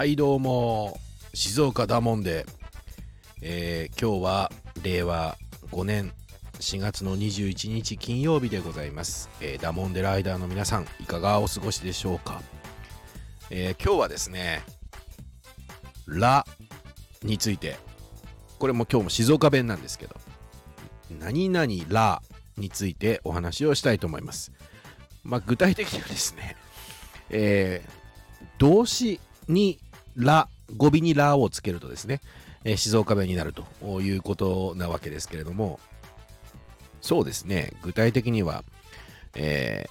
はいどうも静岡ダモンで、えー、今日は令和5年4月の21日金曜日でございます、えー、ダモンデライダーの皆さんいかがお過ごしでしょうか、えー、今日はですねラについて。これも今日も静岡弁なんですけど何々ラについてお話をしたいと思います。まあ具体的にはですねえー、動詞にラ、語尾にラをつけるとですね、えー、静岡弁になるということなわけですけれども、そうですね、具体的には、え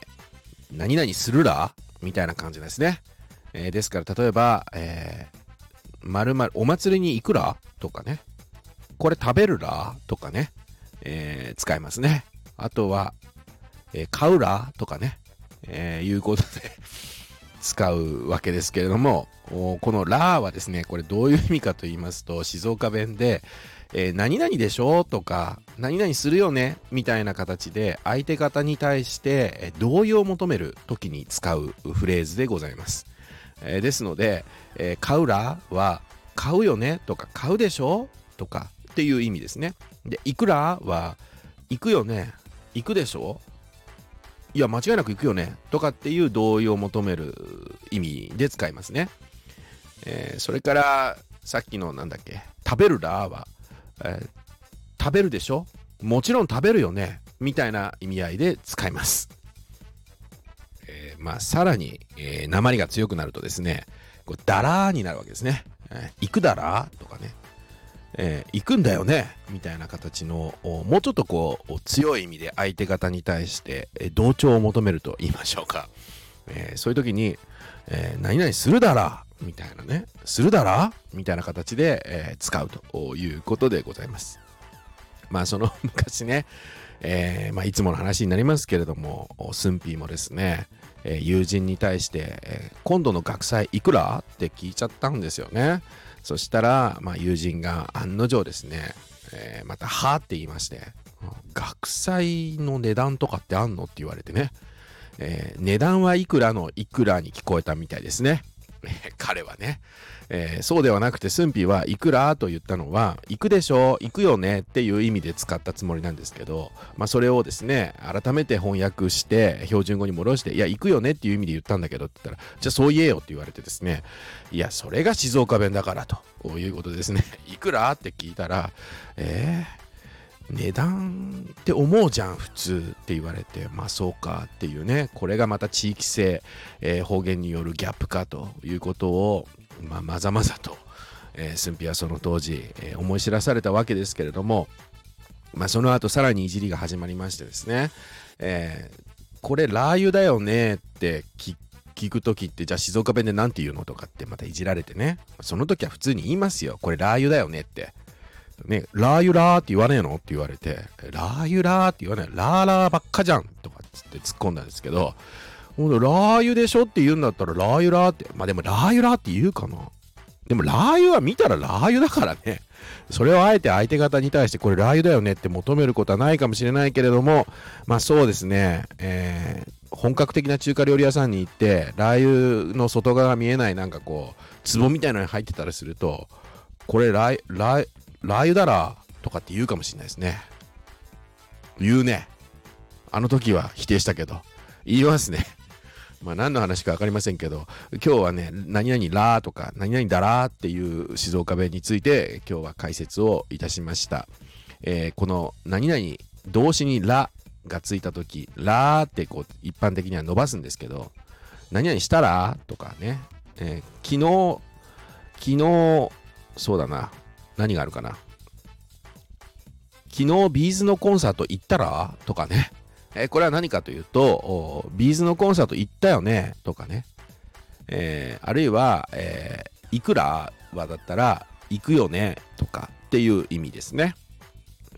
ー、何々するらみたいな感じですね。えー、ですから、例えば、えー、まるまる、お祭りに行くらとかね、これ食べるらとかね、え、使いますね。あとは、えー、買うらとかね、え、いうことで。使うわけですけれども、このラーはですね、これどういう意味かと言いますと、静岡弁で、えー、何々でしょとか、何々するよねみたいな形で、相手方に対して同意を求める時に使うフレーズでございます。えー、ですので、えー、買うらは、買うよねとか、買うでしょとかっていう意味ですね。で、いくらは、行くよね行くでしょいや、間違いなく行くよねとかっていう同意を求める意味で使いますね。えー、それから、さっきのなんだっけ、食べるらは、えー、食べるでしょ？もちろん食べるよねみたいな意味合いで使います。えー、まあ、さらに、えー、鉛が強くなるとですね、これダラーになるわけですね。えー、行くだらとかね、えー、行くんだよねみたいな形のもうちょっとこう強い意味で相手方に対して、え、同調を求めると言いましょうか、えー、そういう時に、え何々するだらみたいなねするだらみたいな形で、え使うということでございます。まあその昔ね、えまあ、いつもの話になりますけれどもスンピーもですねえ友人に対して、え今度の学祭いくらって聞いちゃったんですよね。そしたら、まあ、友人が案の定ですね、え、また、はって言いまして、学祭の値段とかってあんのって言われてね、え、値段はいくらのいくらに聞こえたみたいですね。彼はね、えー、そうではなくて、スンピはいくらと言ったのは、行くでしょ行くよねっていう意味で使ったつもりなんですけど、まあ、それをですね、改めて翻訳して、標準語に戻して、いや、行くよねっていう意味で言ったんだけどって言ったら、じゃあそう言えよって言われてですね、いや、それが静岡弁だからとこういうことですね、いくら？って聞いたら、えー、値段って思うじゃん普通って言われて。まあそうかっていうね。これがまた地域性、えー、方言によるギャップかということを、まあ、まざまざと、えー、駿府はその当時、えー、思い知らされたわけですけれども、まあ、その後さらにいじりが始まりましてですね、えー、これラー油だよねって聞く時ってじゃあ静岡弁で何て言うのとかってまたいじられてね。その時は普通に言いますよ。これラー油だよねって。ね、ラー油ラーって言わねえの？って言われて、ラー油ラーって言わない。ラーラーばっかじゃんとかっつって突っ込んだんですけど、ラー油でしょって言うんだったらラー油ラーって、まあでもラー油ラーって言うかな。でもラー油は見たらラー油だからね。それをあえて相手方に対してこれラー油だよねって求めることはないかもしれないけれども、まあそうですね、えー、本格的な中華料理屋さんに行って、ラー油の外側が見えないなんかこう、壺みたいなのに入ってたりすると、これラーララー油だらとかって言うかもしれないですね。言うね。あの時は否定したけど、言いますね。まあ何の話か分かりませんけど、今日はね、何々らとか、何々だらっていう静岡弁について今日は解説をいたしました。えー、この何々動詞にらがついた時、らってこう一般的には伸ばすんですけど、何々したらとかね、えー、昨日、昨日、そうだな、何があるかな？昨日ビーズのコンサート行ったら？とかね。えー、これは何かというと、ビーズのコンサート行ったよね？とかね。えー、あるいは、えー、いくらはだったら、行くよね？とかっていう意味ですね。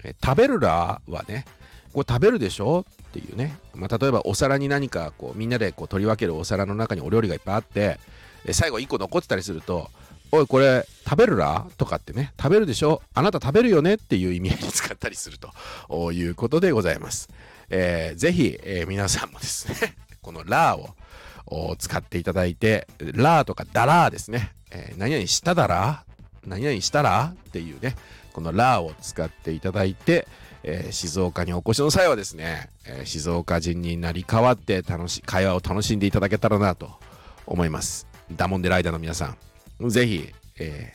え食べるらはね、これ食べるでしょ？っていうね。まあ、例えばお皿に何かこうみんなでこう取り分けるお皿の中にお料理がいっぱいあって、最後1個残ってたりすると、おい、これ食べるら？とかってね、食べるでしょ？あなた食べるよねっていう意味合いに使ったりすると。いうことでございます。えー、ぜひ、えー、皆さんもですね、このラーを使っていただいて、ラーとかダラーですね。えー、何々しただら？何々したら？っていうね、このラーを使っていただいて、えー、静岡にお越しの際はですね、えー、静岡人になり変わって楽し会話を楽しんでいただけたらなと思います。ダモンデライダーの皆さん、ぜひ、え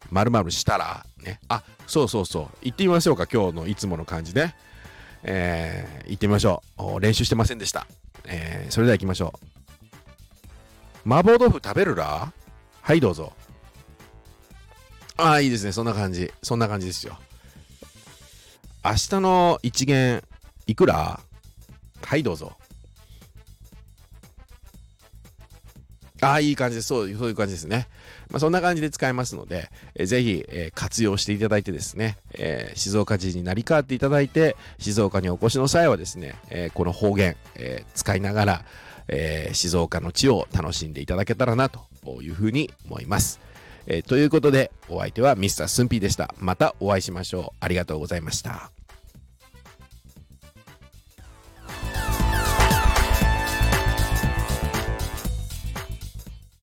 ー、まるしたら、ね、あ、そうそうそう、行ってみましょうか、今日のいつもの感じね。えー、行ってみましょう。練習してませんでした。えー、それでは行きましょう。麻婆豆腐食べるら？はい、どうぞ。ああ、いいですね。そんな感じ。そんな感じですよ。明日の一元、いくら？はい、どうぞ。ああ、いい感じです。そう、そういう感じですね。まあ、そんな感じで使えますので、えー、ぜひ、えー、活用していただいてですね、えー、静岡人になり変わっていただいて、静岡にお越しの際はですね、え、この方言、え、使いながら、え、静岡の地を楽しんでいただけたらなというふうに思います。え、ということで、お相手は Mr. スンピーでした。またお会いしましょう。ありがとうございました。